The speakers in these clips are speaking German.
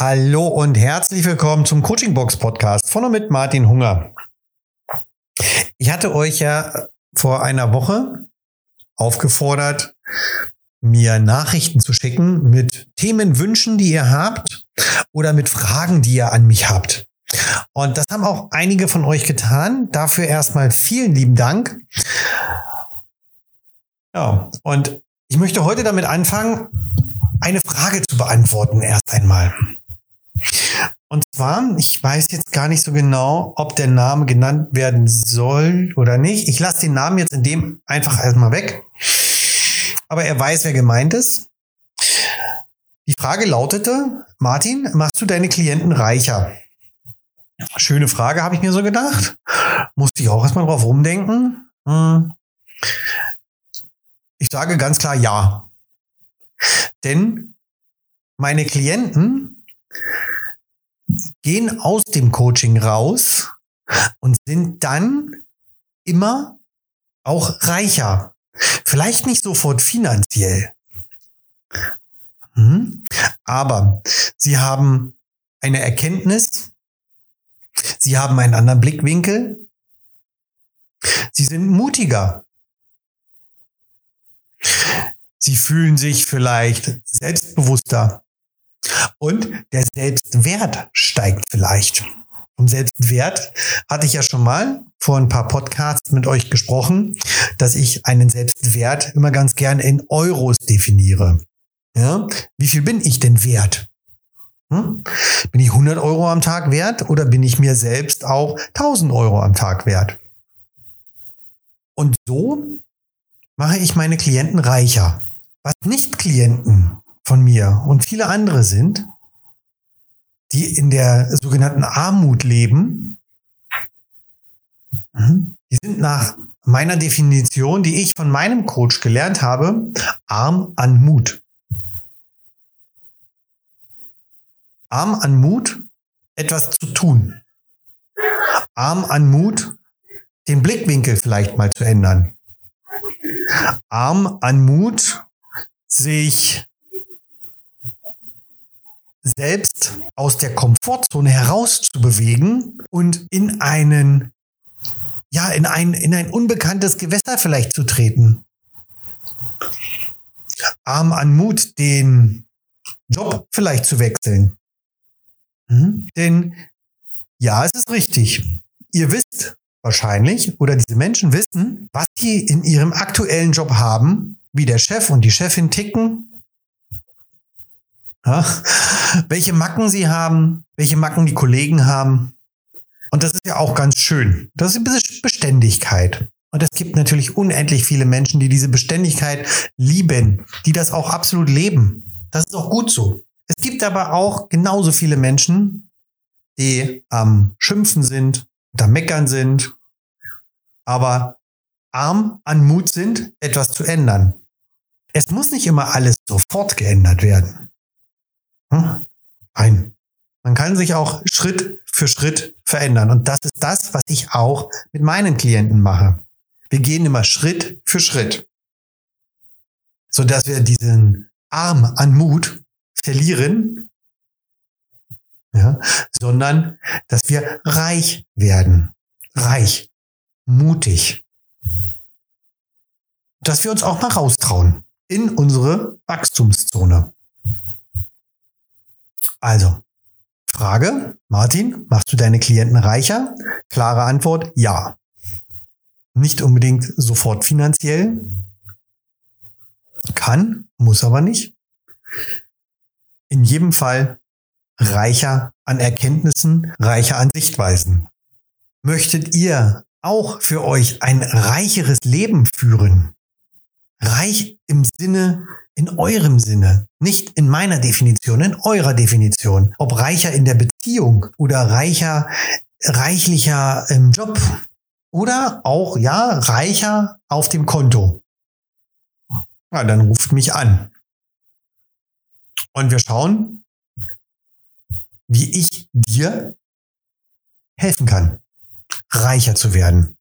Hallo und herzlich willkommen zum Coaching Box Podcast von und mit Martin Hunger. Ich hatte euch ja vor einer Woche aufgefordert, mir Nachrichten zu schicken mit Themenwünschen, die ihr habt oder mit Fragen, die ihr an mich habt. Und das haben auch einige von euch getan. Dafür erstmal vielen lieben Dank. Ja, und ich möchte heute damit anfangen, eine Frage zu beantworten erst einmal. Und zwar, ich weiß jetzt gar nicht so genau, ob der Name genannt werden soll oder nicht. Ich lasse den Namen jetzt in dem einfach erstmal weg. Aber er weiß, wer gemeint ist. Die Frage lautete, Martin, machst du deine Klienten reicher? Schöne Frage, habe ich mir so gedacht. Musste ich auch erstmal drauf rumdenken. Hm. Ich sage ganz klar ja. Denn meine Klienten gehen aus dem Coaching raus und sind dann immer auch reicher. Vielleicht nicht sofort finanziell. Hm? Aber sie haben eine Erkenntnis, sie haben einen anderen Blickwinkel, sie sind mutiger. Sie fühlen sich vielleicht selbstbewusster. Und der Selbstwert steigt vielleicht. Um Selbstwert hatte ich ja schon mal vor ein paar Podcasts mit euch gesprochen, dass ich einen Selbstwert immer ganz gern in Euros definiere. Ja? Wie viel bin ich denn wert? Hm? Bin ich 100 Euro am Tag wert oder bin ich mir selbst auch 1000 Euro am Tag wert? Und so mache ich meine Klienten reicher. Was nicht Klienten von mir und viele andere sind, die in der sogenannten Armut leben, mhm, die sind nach meiner Definition, die ich von meinem Coach gelernt habe, arm an Mut. Arm an Mut, etwas zu tun. Arm an Mut, den Blickwinkel vielleicht mal zu ändern. Arm an Mut, sich selbst aus der Komfortzone herauszubewegen und in einen, ja, in ein, in ein unbekanntes Gewässer vielleicht zu treten. Arm an Mut, den Job vielleicht zu wechseln. Mhm. Denn ja, es ist richtig. Ihr wisst wahrscheinlich oder diese Menschen wissen, was sie in ihrem aktuellen Job haben, wie der Chef und die Chefin ticken, ja? Welche Macken sie haben, welche Macken die Kollegen haben. Und das ist ja auch ganz schön. Das ist Beständigkeit. Und es gibt natürlich unendlich viele Menschen, die diese Beständigkeit lieben, die das auch absolut leben. Das ist auch gut so. Es gibt aber auch genauso viele Menschen, die am Schimpfen sind, am Meckern sind, aber arm an Mut sind, etwas zu ändern. Es muss nicht immer alles sofort geändert werden. Kann sich auch Schritt für Schritt verändern. Und das ist das, was ich auch mit meinen Klienten mache. Wir gehen immer Schritt für Schritt. Sodass wir diesen Arm an Mut verlieren, ja, sondern dass wir reich werden. Reich. Mutig. Dass wir uns auch mal raustrauen in unsere Wachstumszone. Also, Frage, Martin, machst du deine Klienten reicher? Klare Antwort, ja. Nicht unbedingt sofort finanziell. Kann, muss aber nicht. In jedem Fall reicher an Erkenntnissen, reicher an Sichtweisen. Möchtet ihr auch für euch ein reicheres Leben führen? Reich im Sinne in eurem Sinne, nicht in meiner Definition, in eurer Definition. Ob reicher in der Beziehung oder reicher, reichlicher im Job oder auch, ja, reicher auf dem Konto. Ja, dann ruft mich an. Und wir schauen, wie ich dir helfen kann, reicher zu werden.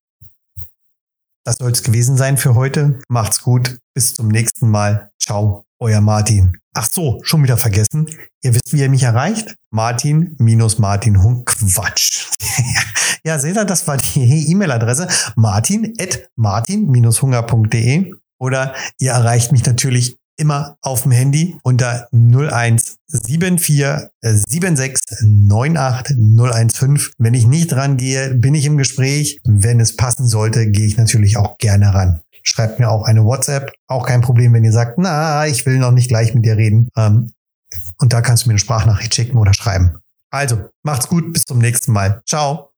Das soll es gewesen sein für heute. Macht's gut. Bis zum nächsten Mal. Ciao. euer Martin. Ach so, schon wieder vergessen. Ihr wisst, wie ihr mich erreicht? Martin minus Martin Hung. Quatsch. ja, seht ihr, das war die E-Mail-Adresse martin at martin-hunger.de oder ihr erreicht mich natürlich immer auf dem Handy unter 0174 76 98 015. Wenn ich nicht rangehe, bin ich im Gespräch. Wenn es passen sollte, gehe ich natürlich auch gerne ran. Schreibt mir auch eine WhatsApp. Auch kein Problem, wenn ihr sagt, na, ich will noch nicht gleich mit dir reden. Ähm, und da kannst du mir eine Sprachnachricht schicken oder schreiben. Also, macht's gut, bis zum nächsten Mal. Ciao.